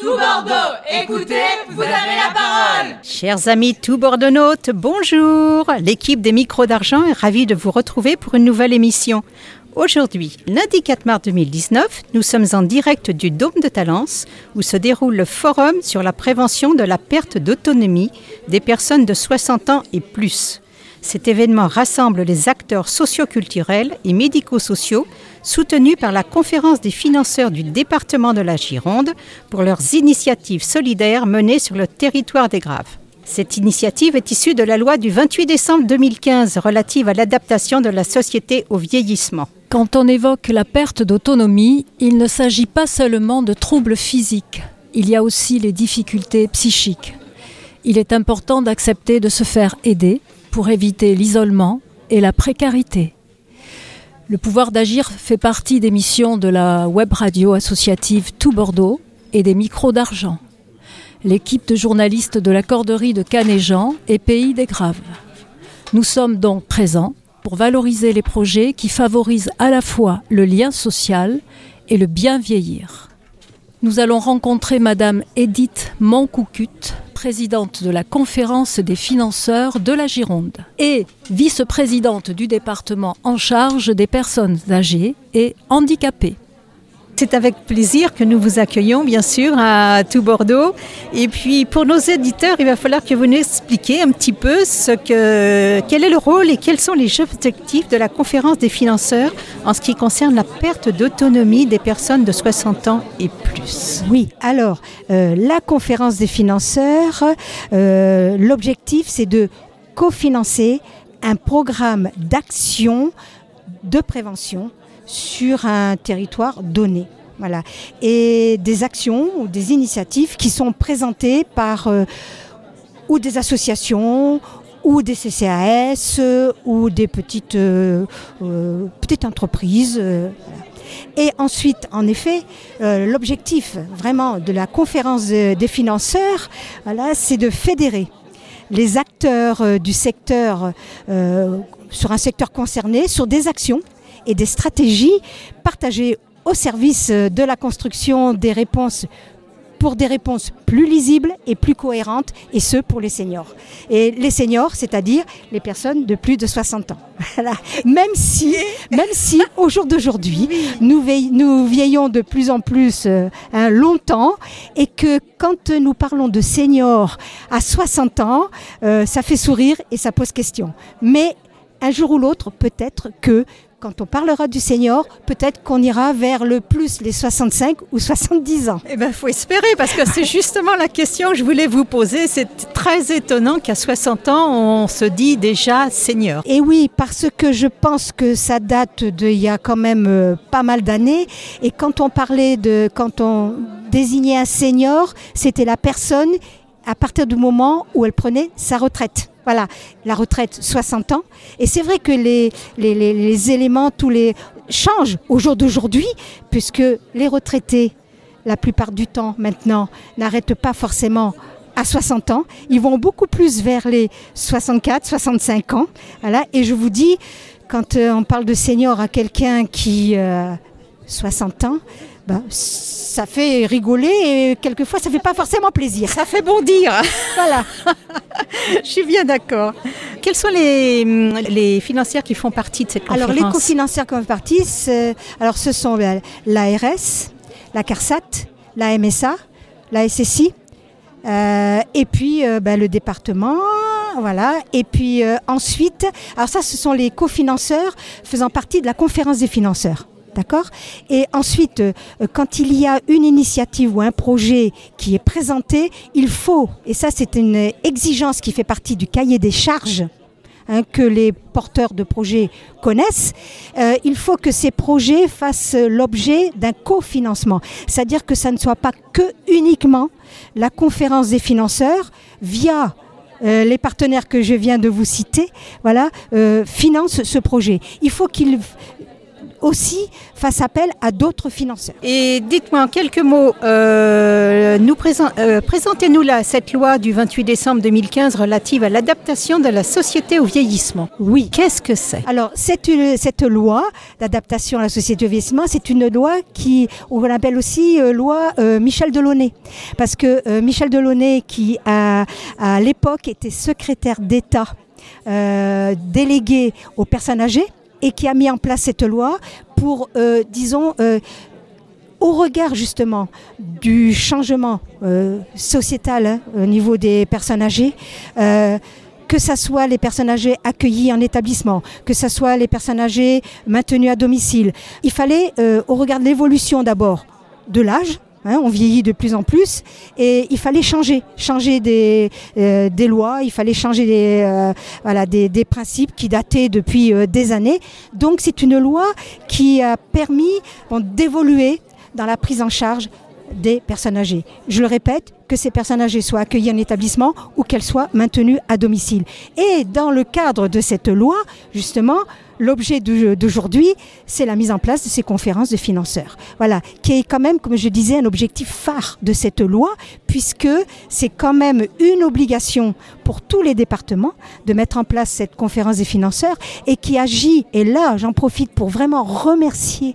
Tout Bordeaux, écoutez, vous avez la parole. Chers amis tout bordeaux bonjour. L'équipe des micros d'argent est ravie de vous retrouver pour une nouvelle émission. Aujourd'hui, lundi 4 mars 2019, nous sommes en direct du Dôme de Talence où se déroule le forum sur la prévention de la perte d'autonomie des personnes de 60 ans et plus. Cet événement rassemble les acteurs socioculturels et médico-sociaux soutenus par la conférence des financeurs du département de la Gironde pour leurs initiatives solidaires menées sur le territoire des Graves. Cette initiative est issue de la loi du 28 décembre 2015 relative à l'adaptation de la société au vieillissement. Quand on évoque la perte d'autonomie, il ne s'agit pas seulement de troubles physiques, il y a aussi les difficultés psychiques. Il est important d'accepter de se faire aider pour éviter l'isolement et la précarité. Le pouvoir d'agir fait partie des missions de la web radio associative Tout Bordeaux et des micros d'argent. L'équipe de journalistes de la corderie de Canéjean et Pays des Graves. Nous sommes donc présents pour valoriser les projets qui favorisent à la fois le lien social et le bien vieillir. Nous allons rencontrer Madame Edith Moncoucut, présidente de la conférence des financeurs de la Gironde et vice-présidente du département en charge des personnes âgées et handicapées. C'est avec plaisir que nous vous accueillons, bien sûr, à tout Bordeaux. Et puis, pour nos éditeurs, il va falloir que vous nous expliquiez un petit peu quel est le rôle et quels sont les objectifs de la conférence des financeurs en ce qui concerne la perte d'autonomie des personnes de 60 ans et plus. Oui, alors, euh, la conférence des financeurs, euh, l'objectif, c'est de cofinancer un programme d'action de prévention sur un territoire donné. Et des actions ou des initiatives qui sont présentées par euh, ou des associations ou des CCAS ou des petites, euh, euh, petites entreprises. Et ensuite, en effet, l'objectif vraiment de la conférence des financeurs, voilà, c'est de fédérer les acteurs du secteur sur un secteur concerné sur des actions et des stratégies partagées au service de la construction des réponses pour des réponses plus lisibles et plus cohérentes, et ce pour les seniors. Et les seniors, c'est-à-dire les personnes de plus de 60 ans. Même si, même si au jour d'aujourd'hui, nous, nous, vieillons de plus en plus euh, hein, longtemps, et que quand nous parlons de seniors à 60 ans, euh, ça fait sourire et ça pose question. Mais un jour ou l'autre, peut-être que quand on parlera du senior, peut-être qu'on ira vers le plus les 65 ou 70 ans. Eh bien, faut espérer, parce que c'est justement la question que je voulais vous poser. C'est très étonnant qu'à 60 ans, on se dit déjà senior. Et oui, parce que je pense que ça date d'il y a quand même euh, pas mal d'années. Et quand on parlait de, quand on désignait un senior, c'était la personne à partir du moment où elle prenait sa retraite. Voilà, la retraite, 60 ans. Et c'est vrai que les, éléments, tous les changent au jour d'aujourd'hui, puisque les retraités, la plupart du temps maintenant, n'arrêtent pas forcément à 60 ans. Ils vont beaucoup plus vers les 64, 65 ans. Voilà. Et je vous dis, quand euh, on parle de senior à quelqu'un qui euh, 60 ans, bah, ça fait rigoler et quelquefois ça fait pas forcément plaisir. Ça fait bondir. Voilà. Je suis bien d'accord. Quelles sont les, les financières qui font partie de cette conférence Alors les cofinancières qui font partie, alors ce sont l'ARS, la CARSAT, la MSA, la SSI, euh, et puis euh, bah, le département, voilà. Et puis euh, ensuite, alors ça, ce sont les cofinanceurs faisant partie de la conférence des financeurs. D'accord Et ensuite, euh, quand il y a une initiative ou un projet qui est présenté, il faut, et ça c'est une exigence qui fait partie du cahier des charges hein, que les porteurs de projets connaissent, euh, il faut que ces projets fassent l'objet d'un cofinancement. C'est-à-dire que ça ne soit pas que uniquement la conférence des financeurs via euh, les partenaires que je viens de vous citer, voilà, financent ce projet. Il faut qu'ils aussi fasse appel à d'autres financeurs. Et dites-moi en quelques mots, euh, nous euh, présentez-nous là cette loi du 28 décembre 2015 relative à l'adaptation de la société au vieillissement. Oui. Qu'est-ce que c'est? Alors, cette loi d'adaptation à la société au vieillissement, c'est une loi qui, on l'appelle aussi euh, loi Michel Delaunay. Parce que Michel Delaunay, qui à l'époque était secrétaire d'État délégué aux personnes âgées, et qui a mis en place cette loi pour, euh, disons, euh, au regard justement du changement euh, sociétal hein, au niveau des personnes âgées, que ce soit les personnes âgées accueillies en établissement, que ce soit les personnes âgées maintenues à domicile, il fallait, au regard de l'évolution d'abord de l'âge, Hein, on vieillit de plus en plus et il fallait changer, changer des, euh, lois, il fallait changer des, euh, voilà, des, principes qui dataient depuis euh, des années. Donc c'est une loi qui a permis d'évoluer dans la prise en charge des personnes âgées. Je le répète, que ces personnes âgées soient accueillies en établissement ou qu'elles soient maintenues à domicile. Et dans le cadre de cette loi, justement, l'objet d'aujourd'hui, c'est la mise en place de ces conférences de financeurs. Voilà, qui est quand même, comme je disais, un objectif phare de cette loi, puisque c'est quand même une obligation pour tous les départements de mettre en place cette conférence des financeurs et qui agit, et là j'en profite pour vraiment remercier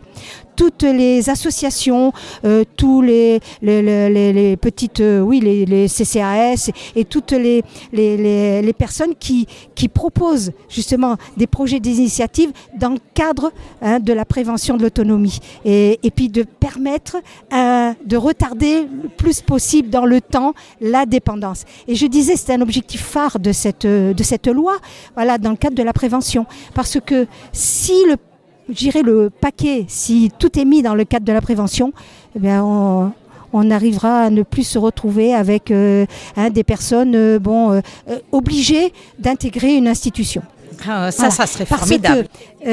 toutes les associations, euh, tous les, petites, euh, oui, les, CCAS et toutes les, personnes qui, proposent justement des projets, des initiatives dans le cadre hein, de la prévention de l'autonomie et, et, puis de permettre euh, de retarder le plus possible dans le temps la dépendance. Et je disais, c'est un objectif phare de cette, loi, dans le cadre de la prévention, parce que si le le paquet, si tout est mis dans le cadre de la prévention, eh on, arrivera à ne plus se retrouver avec euh, hein, des personnes euh, euh, obligées d'intégrer une institution. Ah, ça, ça serait formidable.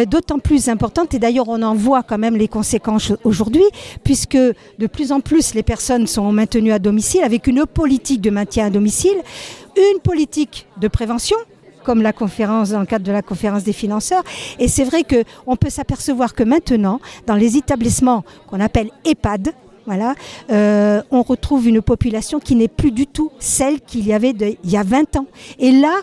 D'autant plus importante, et d'ailleurs on en voit quand même les conséquences aujourd'hui, puisque de plus en plus les personnes sont maintenues à domicile avec une politique de maintien à domicile, une politique de prévention, comme la conférence dans le cadre de la conférence des financeurs. Et c'est vrai qu'on peut s'apercevoir que maintenant, dans les établissements qu'on appelle EHPAD, voilà, euh, on retrouve une population qui n'est plus du tout celle qu'il y avait il y a 20 ans. Et là,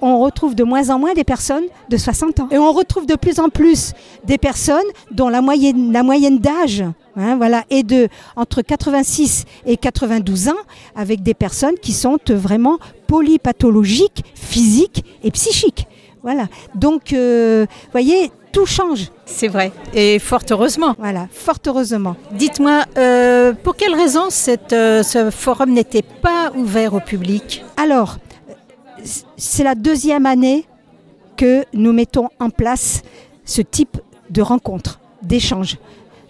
on retrouve de moins en moins des personnes de 60 ans. Et on retrouve de plus en plus des personnes dont la moyenne, la moyenne d'âge hein, voilà, est de entre 86 et 92 ans, avec des personnes qui sont vraiment polypathologiques, physiques et psychiques. Voilà. Donc, euh, vous voyez, tout change. C'est vrai. Et fort heureusement. Voilà, fort heureusement. Dites-moi, euh, pour quelle raison cette, euh, ce forum n'était pas ouvert au public? Alors, c'est la deuxième année que nous mettons en place ce type de rencontre, d'échange,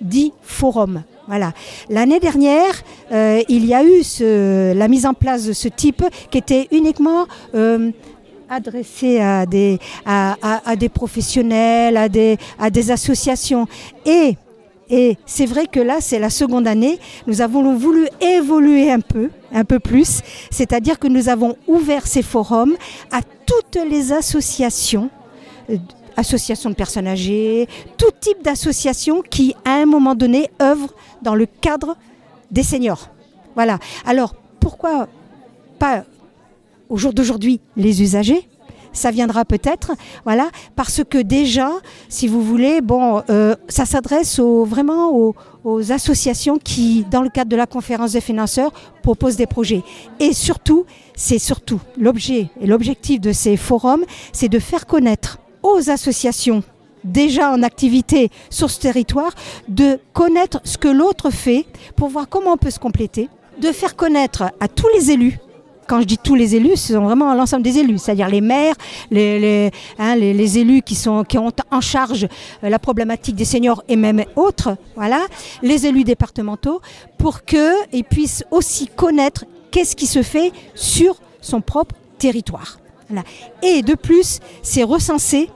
dit forum. L'année dernière, euh, il y a eu la mise en place de ce type qui était uniquement euh, adressé à des, professionnels, à des, associations. Et c'est vrai que là, c'est la seconde année. Nous avons voulu évoluer un peu, un peu plus. C'est-à-dire que nous avons ouvert ces forums à toutes les associations, euh, associations de personnes âgées, tout type d'associations qui, à un moment donné, œuvrent dans le cadre des seniors. Voilà. Alors, pourquoi pas au jour d'aujourd'hui les usagers? Ça viendra peut-être, voilà, parce que déjà, si vous voulez, bon, euh, ça s'adresse vraiment aux, associations qui, dans le cadre de la conférence des financeurs, proposent des projets. Et surtout, c'est surtout l'objet et l'objectif de ces forums, c'est de faire connaître aux associations déjà en activité sur ce territoire, de connaître ce que l'autre fait pour voir comment on peut se compléter, de faire connaître à tous les élus quand je dis tous les élus, ce sont vraiment l'ensemble des élus, c'est-à-dire les maires, les, hein, élus qui, sont, ont en charge euh, la problématique des seniors et même autres, voilà, les élus départementaux, pour qu'ils puissent aussi connaître qu'est-ce qui se fait sur son propre territoire. Et de plus, c'est recenser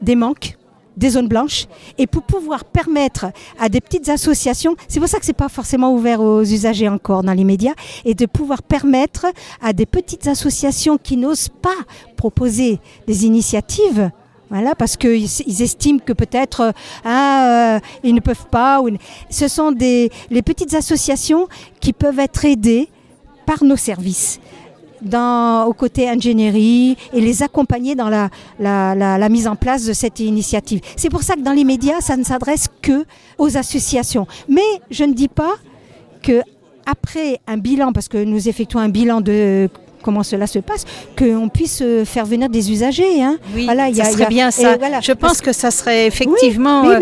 des manques des zones blanches et pour pouvoir permettre à des petites associations, c'est pour ça que c'est pas forcément ouvert aux usagers encore dans les médias, et de pouvoir permettre à des petites associations qui n'osent pas proposer des initiatives, Voilà, parce qu'ils estiment que peut-être hein, euh, ils ne peuvent pas. Ce sont des, les petites associations qui peuvent être aidées par nos services. Dans, au côté ingénierie et les accompagner dans la, la, la, mise en place de cette initiative. C'est pour ça que dans les médias, ça ne s'adresse que aux associations. Mais je ne dis pas que après un bilan, parce que nous effectuons un bilan de comment cela se passe, qu'on puisse euh, faire venir des usagers. Hein. Oui, voilà, ça serait bien ça. Je pense que ça serait effectivement euh,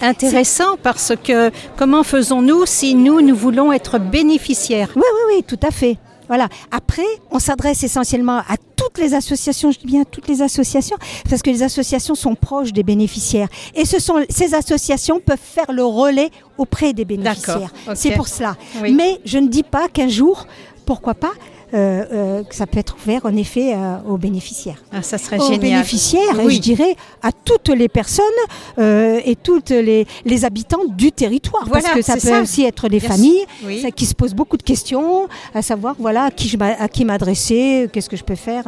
intéressant parce que comment faisons-nous si nous, nous voulons être bénéficiaires? Oui, oui, oui, tout à fait. Voilà. Après, on s'adresse essentiellement à toutes les associations, je dis bien toutes les associations, parce que les associations sont proches des bénéficiaires. Et ce sont, ces associations peuvent faire le relais auprès des bénéficiaires. C'est pour cela. Mais je ne dis pas qu'un jour, pourquoi pas, euh, euh, que ça peut être ouvert en effet euh, aux bénéficiaires. Ah, ça serait aux bénéficiaires, et je dirais à toutes les personnes et toutes les, les, habitants du territoire. parce que ça peut aussi être des familles qui se posent beaucoup de questions, à savoir voilà, à qui, à qui m'adresser, qu'est-ce que je peux faire.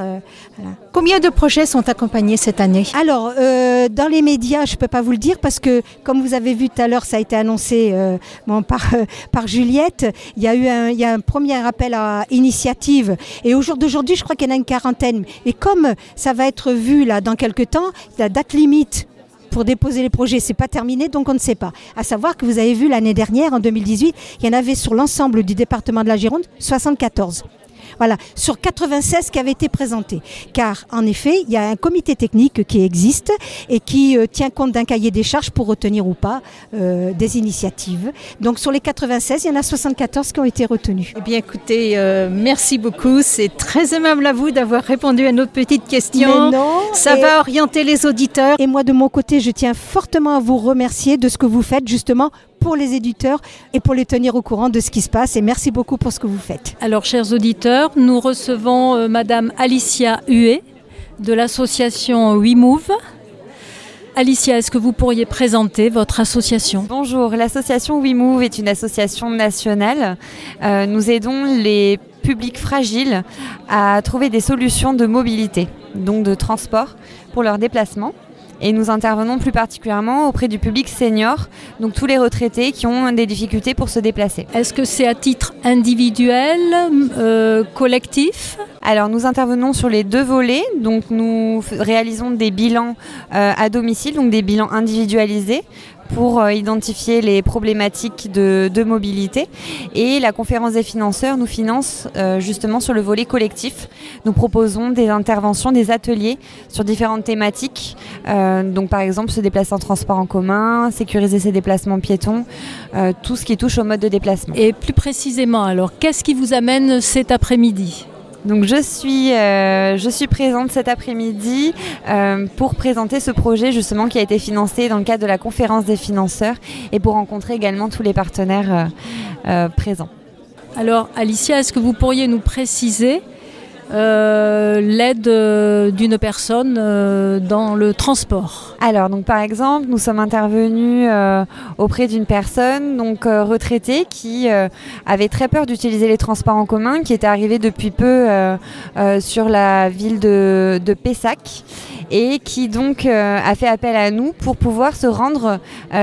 Combien de projets sont accompagnés cette année? Alors, dans les médias, je ne peux pas vous le dire parce que, comme vous avez vu tout à l'heure, ça a été annoncé bon, par, par Juliette. Il y, a eu un, il y a un premier appel à initiative et au jour d'aujourd'hui, je crois qu'il y en a une quarantaine. Et comme ça va être vu là dans quelques temps, la date limite pour déposer les projets, c'est pas terminé, donc on ne sait pas. À savoir que vous avez vu l'année dernière, en 2018, il y en avait sur l'ensemble du département de la Gironde 74. Voilà, sur 96 qui avaient été présentés. Car en effet, il y a un comité technique qui existe et qui euh, tient compte d'un cahier des charges pour retenir ou pas euh, des initiatives. Donc sur les 96, il y en a 74 qui ont été retenus. Eh bien écoutez, euh, merci beaucoup. C'est très aimable à vous d'avoir répondu à notre petite question. Ça va orienter les auditeurs. Et moi de mon côté, je tiens fortement à vous remercier de ce que vous faites justement pour les éditeurs et pour les tenir au courant de ce qui se passe. Et merci beaucoup pour ce que vous faites. Alors, chers auditeurs, nous recevons euh, Madame Alicia Huet de l'association WeMove. Alicia, est-ce que vous pourriez présenter votre association? Bonjour, l'association WeMove est une association nationale. Euh, nous aidons les publics fragiles à trouver des solutions de mobilité, donc de transport pour leurs déplacements et nous intervenons plus particulièrement auprès du public senior, donc tous les retraités qui ont des difficultés pour se déplacer. Est-ce que c'est à titre individuel, euh, collectif? Alors nous intervenons sur les deux volets, donc nous réalisons des bilans euh, à domicile, donc des bilans individualisés pour euh, identifier les problématiques de, mobilité. Et la conférence des financeurs nous finance euh, justement sur le volet collectif. Nous proposons des interventions, des ateliers sur différentes thématiques. Euh, donc par exemple se déplacer en transport en commun, sécuriser ses déplacements piétons, tout ce qui touche au mode de déplacement. Et plus précisément alors, qu'est-ce qui vous amène cet après-midi? Donc je suis, euh, je suis présente cet après-midi euh, pour présenter ce projet justement qui a été financé dans le cadre de la conférence des financeurs et pour rencontrer également tous les partenaires euh, présents. Alors Alicia, est-ce que vous pourriez nous préciser euh, l'aide euh, d'une personne euh, dans le transport Alors, donc par exemple, nous sommes intervenus auprès d'une personne donc retraitée qui avait très peur d'utiliser les transports en commun, qui était arrivée depuis peu sur la ville de, de Pessac et qui donc a fait appel à nous pour pouvoir se rendre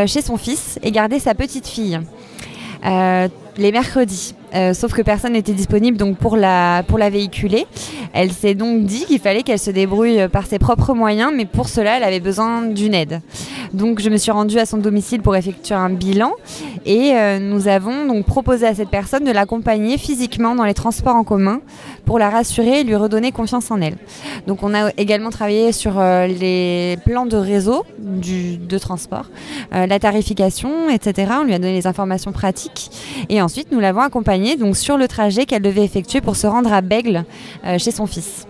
chez son fils et garder sa petite fille les mercredis. Euh, sauf que personne n'était disponible donc pour la, pour la véhiculer. Elle s'est donc dit qu'il fallait qu'elle se débrouille par ses propres moyens, mais pour cela, elle avait besoin d'une aide. Donc je me suis rendue à son domicile pour effectuer un bilan et euh, nous avons donc proposé à cette personne de l'accompagner physiquement dans les transports en commun pour la rassurer et lui redonner confiance en elle. Donc on a également travaillé sur euh, les plans de réseau de transport, la tarification, etc. On lui a donné les informations pratiques et ensuite nous l'avons donc sur le trajet qu'elle devait effectuer pour se rendre à Bègle euh, chez son fils.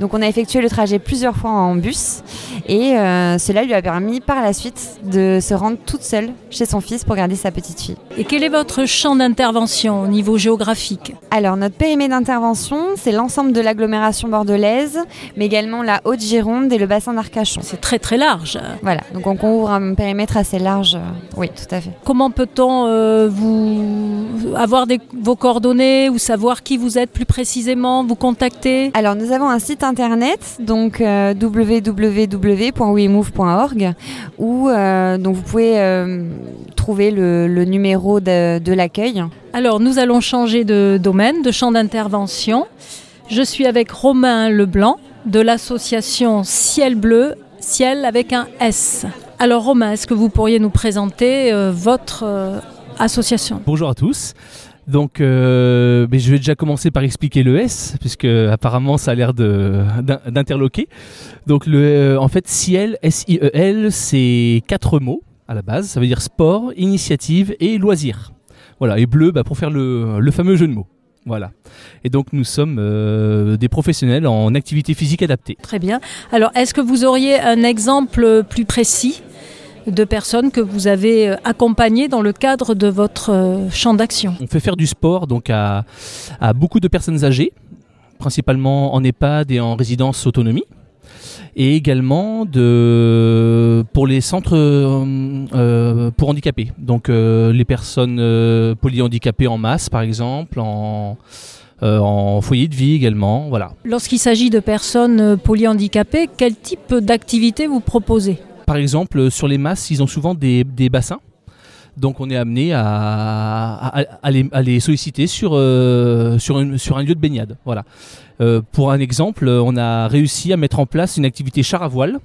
Donc on a effectué le trajet plusieurs fois en bus et euh, cela lui a permis par la suite de se rendre toute seule chez son fils pour garder sa petite fille. Et quel est votre champ d'intervention au niveau géographique Alors, notre périmètre d'intervention, c'est l'ensemble de l'agglomération bordelaise, mais également la Haute-Gironde et le bassin d'Arcachon. C'est très très large. Voilà, donc on couvre un périmètre assez large. Oui, tout à fait. Comment peut-on euh, vous avoir des, vos coordonnées ou savoir qui vous êtes plus précisément, vous contacter? Alors, nous avons un site internet, donc euh, www.wemove.org, où euh, donc vous pouvez euh, trouver le, le numéro de, de l'accueil. Alors, nous allons changer de domaine, de champ d'intervention. Je suis avec Romain Leblanc de l'association Ciel Bleu, Ciel avec un S. Alors, Romain, est-ce que vous pourriez nous présenter euh, votre euh, association? Bonjour à tous. Donc, euh, mais je vais déjà commencer par expliquer le S, puisque apparemment ça a l'air d'interloquer. Donc, le, euh, en fait, Ciel, S-I-E-L, c'est quatre mots à la base. Ça veut dire sport, initiative et loisir. Voilà, et bleu bah, pour faire le, le fameux jeu de mots. Voilà. Et donc, nous sommes euh, des professionnels en activité physique adaptée. Très bien. Alors, est-ce que vous auriez un exemple plus précis de personnes que vous avez euh, accompagnées dans le cadre de votre euh, champ d'action? On fait faire du sport donc à, à beaucoup de personnes âgées, principalement en EHPAD et en résidence autonomie, et également de, pour les centres euh, euh, pour handicapés, donc euh, les personnes polyhandicapées en masse par exemple, en, en foyer de vie également, voilà. Lorsqu'il s'agit de personnes polyhandicapées, quel type d'activité vous proposez? Par exemple, sur les masses, ils ont souvent des, des bassins. Donc on est amené à, à- à les, à les solliciter sur, euh, sur, une- sur un lieu de baignade. Voilà. Euh, pour un exemple, euh, on a réussi à mettre en place une activité char à voile.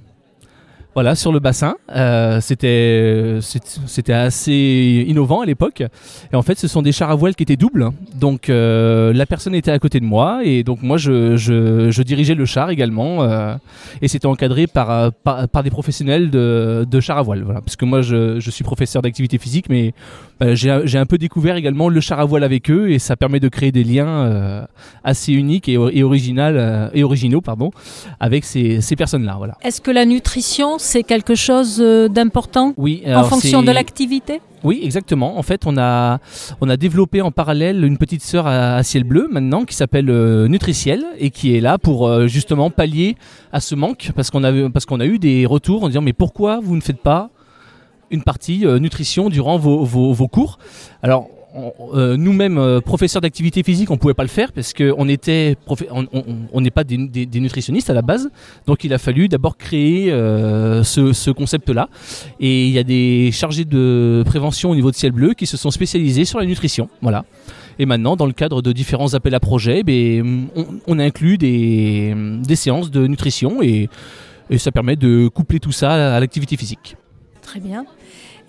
Voilà, sur le bassin. Euh, c'était, c'était assez innovant à l'époque. Et en fait, ce sont des chars à voile qui étaient doubles. Donc, euh, la personne était à côté de moi. Et donc, moi, je, je, dirigeais le char également. euh, et c'était encadré par, par, des professionnels de, de char à voile. Voilà. Parce que moi, je, je suis professeur d'activité physique, mais bah, j'ai un peu découvert également le char à voile avec eux. Et ça permet de créer des liens assez uniques et, et, original, et originaux pardon, avec ces, ces personnes-là. Voilà. Est-ce que la nutrition, c'est quelque chose euh, d'important Oui, en fonction de l'activité? Oui, exactement. En fait, on a, on a développé en parallèle une petite sœur à, à ciel bleu maintenant qui s'appelle euh, Nutriciel et qui est là pour euh, justement pallier à ce manque parce qu'on a, parce qu'on a eu des retours en disant mais pourquoi vous ne faites pas une partie euh, nutrition durant vos, vos, vos cours? Alors, euh, nous-mêmes, euh, professeurs d'activité physique, on pouvait pas le faire parce qu'on on- n'est pas des, nutritionnistes à la base, donc il a fallu d'abord créer euh, ce, ce concept-là. Et il y a des chargés de prévention au niveau de Ciel Bleu qui se sont spécialisés sur la nutrition. Voilà. Et maintenant, dans le cadre de différents appels à projets, ben, on, inclut des, séances de nutrition et ça permet de coupler tout ça à l'activité physique. Très bien.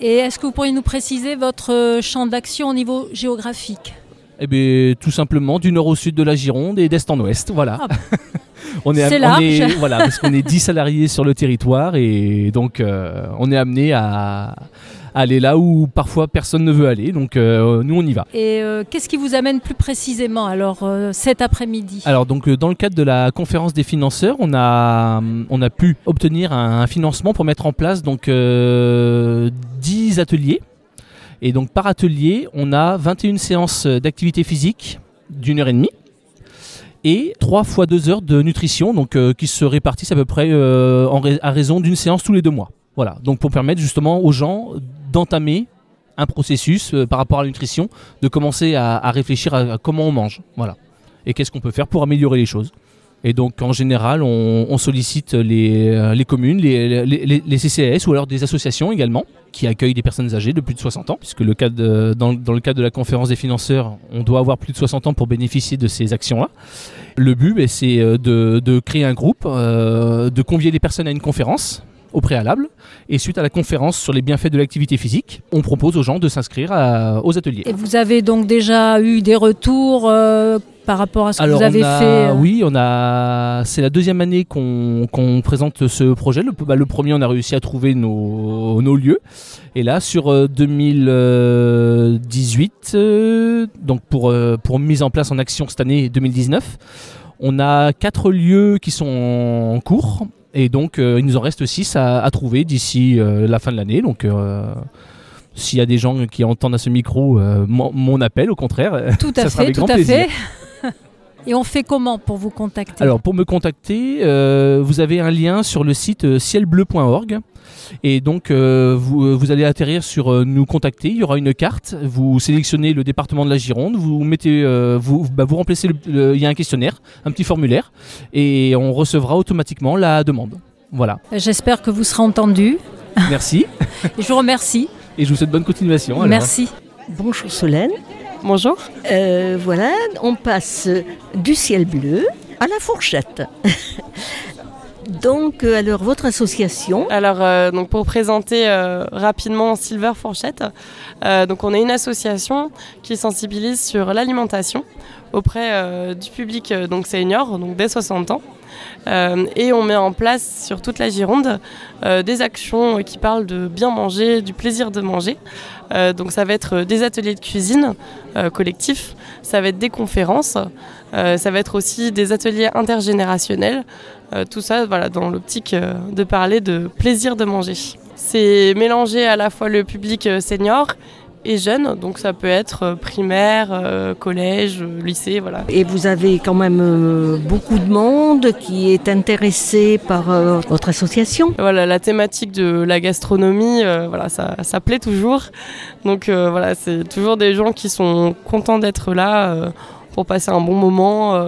Et est-ce que vous pourriez nous préciser votre euh, champ d'action au niveau géographique Eh bien, tout simplement du nord au sud de la Gironde et d'est en ouest, voilà. Ah. on est, on est- voilà, parce qu'on est 10 salariés sur le territoire et donc euh, on est amené à aller là où parfois personne ne veut aller. Donc euh, nous on y va. Et euh, qu'est-ce qui vous amène plus précisément alors euh, cet après-midi? Alors donc dans le cadre de la conférence des financeurs, on a on a pu obtenir un, un financement pour mettre en place donc euh, 10 ateliers. Et donc par atelier, on a 21 séances d'activité physique d'une heure et demie et 3 fois 2 heures de nutrition donc euh, qui se répartissent à peu près euh, en à raison d'une séance tous les deux mois. Voilà, donc pour permettre justement aux gens d'entamer un processus euh, par rapport à la nutrition, de commencer à, réfléchir à, comment on mange. Voilà et qu'est-ce qu'on peut faire pour améliorer les choses. Et donc en général, on, sollicite les, euh, les communes, les, les, CCAS ou alors des associations également qui accueillent des personnes âgées de plus de 60 ans, puisque le de- dans, le cadre de la conférence des financeurs, on doit avoir plus de 60 ans pour bénéficier de ces actions-là. Le but, ben, c'est euh, de, créer un groupe, euh, de convier les personnes à une conférence au préalable, et suite à la conférence sur les bienfaits de l'activité physique, on propose aux gens de s'inscrire aux ateliers. Et vous avez donc déjà eu des retours euh, par rapport à ce que vous avez a- fait euh, oui, on a. C'est la deuxième année qu'on présente ce projet. Le, bah, le premier, on a réussi à trouver nos, nos lieux. Et là, sur euh, 2018, euh, donc pour pour mise en place en action cette année 2019, on a quatre lieux qui sont en cours. Et donc, euh, il nous en reste six à, à trouver d'ici euh, la fin de l'année. Donc, euh, s'il y a des gens qui entendent à ce micro euh, mon, mon appel, au contraire, Tout ça à sera fait, avec tout grand à plaisir. fait. Et on fait comment pour vous contacter? Alors pour me contacter, euh, vous avez un lien sur le site euh, cielbleu.org et donc euh, vous, vous allez atterrir sur euh, nous contacter. Il y aura une carte. Vous sélectionnez le département de la Gironde. Vous mettez, euh, vous, bah, vous remplacez. le- le- Il y a un questionnaire, un petit formulaire et on recevra automatiquement la demande. Voilà. J'espère que vous serez entendu. Merci Et je vous remercie. et je vous souhaite bonne continuation. alors. Merci. Bonjour Solène. Bonjour. Euh, voilà, on passe du ciel bleu à la fourchette. Donc, euh, alors, votre association, Alors, euh, donc pour présenter euh, rapidement Silver Fourchette, donc on est une association qui sensibilise sur l'alimentation auprès du public donc senior, donc dès 60 ans. Euh, et on met en place sur toute la Gironde euh, des actions qui parlent de bien manger, du plaisir de manger. Euh, donc ça va être des ateliers de cuisine collectifs, ça va être des conférences, ça va être aussi des ateliers intergénérationnels. Tout ça voilà, dans l'optique de parler de plaisir de manger. C'est mélanger à la fois le public senior et jeune, donc ça peut être euh, primaire, euh, collège, euh, lycée, voilà. et vous avez quand même beaucoup de monde qui est intéressé par votre association. Voilà, la thématique de la gastronomie, euh, voilà, ça, ça plaît toujours. Donc euh, voilà, c'est toujours des gens qui sont contents d'être là euh, pour passer un bon moment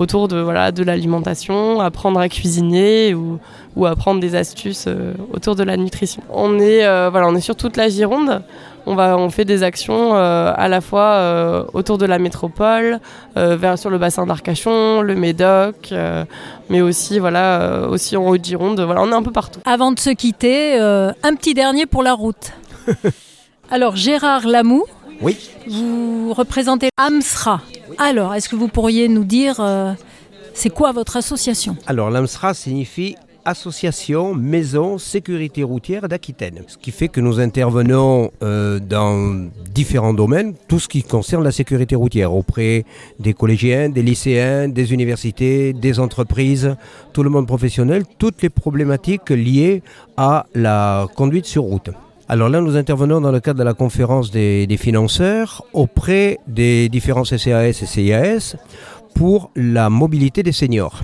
autour de, voilà, de l'alimentation, apprendre à cuisiner ou, ou apprendre des astuces euh, autour de la nutrition. On est, euh, voilà, on est sur toute la Gironde. On, va, on fait des actions euh, à la fois euh, autour de la métropole, euh, vers, sur le bassin d'Arcachon, le Médoc, euh, mais aussi, voilà, euh, aussi en Haute-Gironde. Voilà, on est un peu partout. Avant de se quitter, euh, un petit dernier pour la route. Alors, Gérard Lamou, Oui. vous représentez AMSRA. Alors, est-ce que vous pourriez nous dire euh, c'est quoi votre association? Alors l'AMSRA signifie Association Maison Sécurité Routière d'Aquitaine. Ce qui fait que nous intervenons euh, dans différents domaines, tout ce qui concerne la sécurité routière, auprès des collégiens, des lycéens, des universités, des entreprises, tout le monde professionnel, toutes les problématiques liées à la conduite sur route. Alors là, nous intervenons dans le cadre de la conférence des, des financeurs auprès des différents CCAS et CIAS pour la mobilité des seniors.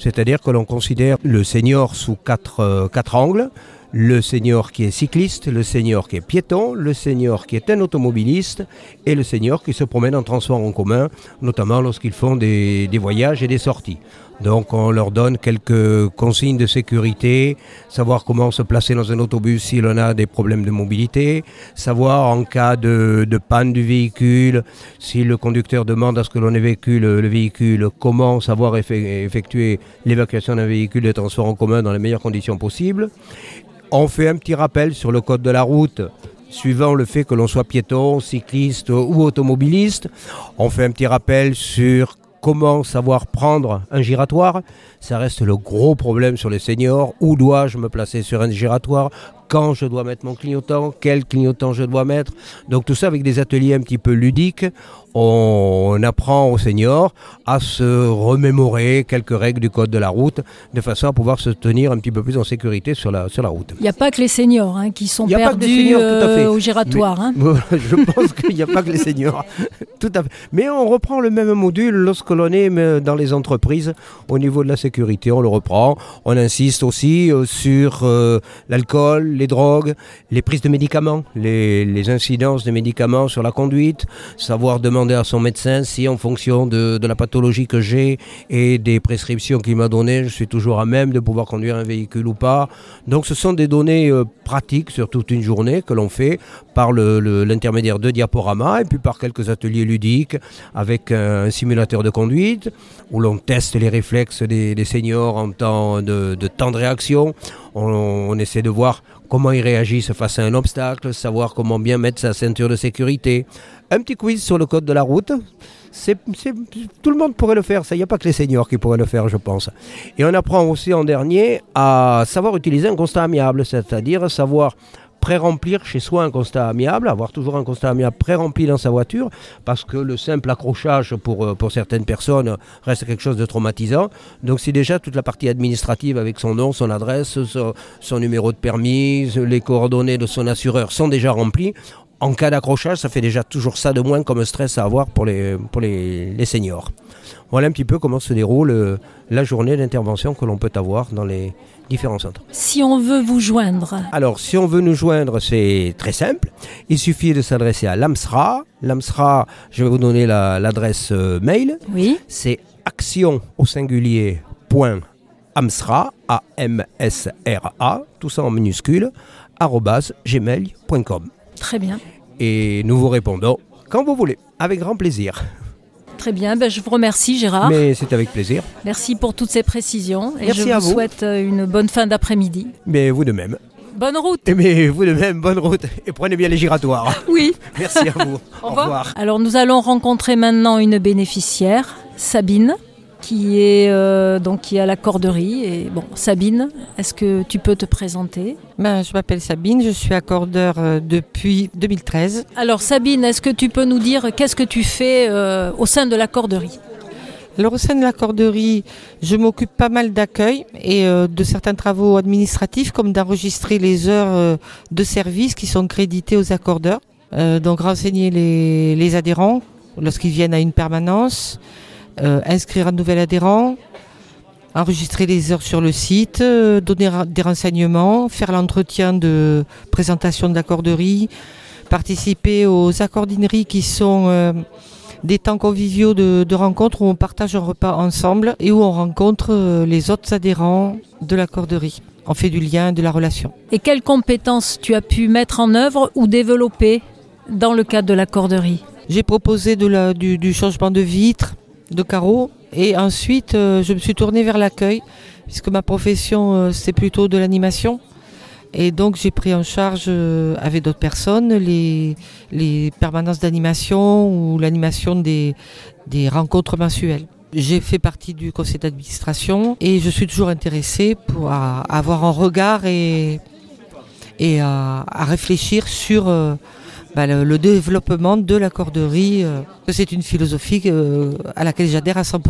C'est-à-dire que l'on considère le senior sous quatre, euh, quatre angles. Le senior qui est cycliste, le senior qui est piéton, le senior qui est un automobiliste et le senior qui se promène en transport en commun, notamment lorsqu'ils font des voyages et des sorties. Donc on leur donne quelques consignes de sécurité, savoir comment se placer dans un autobus si l'on a des problèmes de mobilité, savoir en cas de, panne du véhicule, si le conducteur demande à ce que l'on évacue le, le véhicule, comment savoir effe- effectuer l'évacuation d'un véhicule de transport en commun dans les meilleures conditions possibles. On fait un petit rappel sur le code de la route suivant le fait que l'on soit piéton, cycliste ou automobiliste. On fait un petit rappel sur comment savoir prendre un giratoire. Ça reste le gros problème sur les seniors. Où dois-je me placer sur un giratoire? Quand je dois mettre mon clignotant Quel clignotant je dois mettre Donc tout ça avec des ateliers un petit peu ludiques. On apprend aux seniors à se remémorer quelques règles du code de la route de façon à pouvoir se tenir un petit peu plus en sécurité sur la, sur la route. Il n'y a pas que les seniors hein, qui sont perdus seniors, euh, au giratoire. hein. Je pense qu'il n'y a pas que les seniors. Tout à fait. Mais on reprend le même module lorsque l'on est euh, dans les entreprises au niveau de la sécurité. On le reprend. On insiste aussi euh, sur euh, l'alcool, les drogues, les prises de médicaments, les, incidences des médicaments sur la conduite, savoir demander à son médecin si en fonction de, la pathologie que j'ai et des prescriptions qu'il m'a données, je suis toujours à même de pouvoir conduire un véhicule ou pas. Donc ce sont des données euh, pratiques sur toute une journée que l'on fait par l'intermédiaire de diaporamas et puis par quelques ateliers ludiques avec un, simulateur de conduite où l'on teste les réflexes des, seniors en temps de temps de réaction. On, essaie de voir comment ils réagissent face à un obstacle, savoir comment bien mettre sa ceinture de sécurité. Un petit quiz sur le code de la route. Tout le monde pourrait le faire. Il n'y a pas que les seniors qui pourraient le faire, je pense. Et on apprend aussi en dernier à savoir utiliser un constat amiable, c'est-à-dire savoir pré-remplir chez soi un constat amiable, avoir toujours un constat amiable pré-rempli dans sa voiture, parce que le simple accrochage pour, euh, pour certaines personnes reste quelque chose de traumatisant. Donc c'est déjà toute la partie administrative avec son nom, son adresse, son, numéro de permis, les coordonnées de son assureur sont déjà remplies en cas d'accrochage, ça fait déjà toujours ça de moins comme stress à avoir pour les, pour les, les seniors. Voilà un petit peu comment se déroule euh, la journée d'intervention que l'on peut avoir dans les différents centres. Si on veut vous joindre, Alors, si on veut nous joindre, c'est très simple. Il suffit de s'adresser à l'AMSRA. L'AMSRA, je vais vous donner la- l'adresse euh, mail. oui, C'est action au singulier point amsra, A-M-S-R-A, tout ça en minuscule, gmail.com. très bien. Et nous vous répondons quand vous voulez, avec grand plaisir. Très bien, ben, je vous remercie Gérard. Mais c'est avec plaisir. Merci pour toutes ces précisions et Merci je à vous vous. souhaite euh, une bonne fin d'après-midi. Mais vous de même. Bonne route Et mais vous de même, bonne route. Et prenez bien les giratoires. Oui Merci à vous. Au revoir. Alors nous allons rencontrer maintenant une bénéficiaire, Sabine, qui est euh, donc qui est à la corderie. Et bon, Sabine, est-ce que tu peux te présenter? Ben, je m'appelle Sabine, je suis accordeur euh, depuis 2013. Alors Sabine, est-ce que tu peux nous dire qu'est-ce que tu fais euh, au sein de la corderie? Alors au sein de l'accorderie, je m'occupe pas mal d'accueil et euh, de certains travaux administratifs comme d'enregistrer les heures de service qui sont créditées aux accordeurs. Donc renseigner les, les adhérents lorsqu'ils viennent à une permanence, euh, inscrire un nouvel adhérent, enregistrer les heures sur le site, euh, donner des renseignements, faire l'entretien de présentation de l'accorderie, participer aux accordineries qui sont euh, des temps conviviaux de, de rencontres où on partage un repas ensemble et où on rencontre les autres adhérents de l'accorderie. On fait du lien, de la relation. Et quelles compétences tu as pu mettre en œuvre ou développer dans le cadre de la corderie? J'ai proposé de la- du, du changement de vitres, de carreaux, et ensuite euh, je me suis tournée vers l'accueil, puisque ma profession euh, c'est plutôt de l'animation. Et donc j'ai pris en charge euh, avec d'autres personnes les, les permanences d'animation ou l'animation des, des rencontres mensuelles. J'ai fait partie du conseil d'administration et je suis toujours intéressée pour avoir un regard et, et à, réfléchir sur bah, le, le développement de la corderie. euh, c'est une philosophie euh, à laquelle j'adhère à 100%.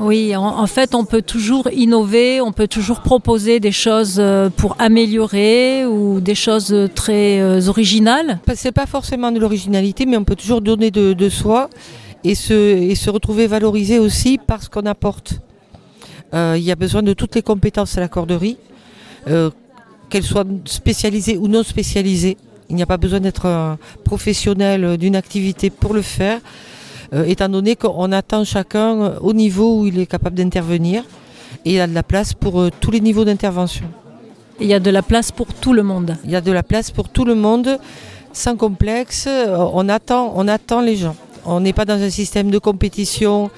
Oui, en, en fait, on peut toujours innover, on peut toujours proposer des choses euh, pour améliorer ou des choses très originales. Pas- C'est pas forcément de l'originalité, mais on peut toujours donner de, de soi et se, et se retrouver valorisé aussi par ce qu'on apporte. Euh, Il y a besoin de toutes les compétences à la corderie, euh, qu'elles soient spécialisées ou non spécialisées. Il n'y a pas besoin d'être un professionnel d'une activité pour le faire, euh, étant donné qu'on attend chacun euh, au niveau où il est capable d'intervenir. Et il y a de la place pour euh, tous les niveaux d'intervention. Il y a de la place pour tout le monde. Il y a de la place pour tout le monde, sans complexe. Euh, On attend, on attend les gens. On n'est pas dans un système de compétition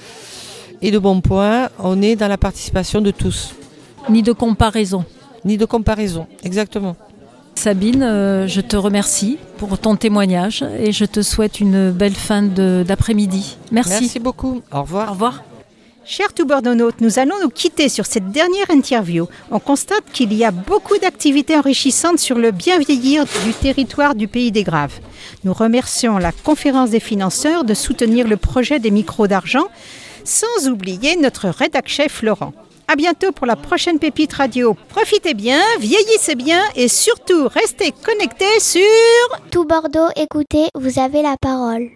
et de bons points. On est dans la participation de tous, Ni de comparaison. ni de comparaison. Exactement. Sabine, euh, je te remercie pour ton témoignage et je te souhaite une belle fin de- d'après-midi. Merci. Merci beaucoup. Au revoir. Au revoir. Chers tout bordonautes, nous allons nous quitter sur cette dernière interview. On constate qu'il y a beaucoup d'activités enrichissantes sur le bien vieillir du territoire du Pays des Graves. Nous remercions la conférence des financeurs de soutenir le projet des micros d'argent, sans oublier notre rédac chef Laurent. À bientôt pour la prochaine pépite radio. Profitez bien, vieillissez bien et surtout restez connectés sur Tout Bordeaux, écoutez, vous avez la parole.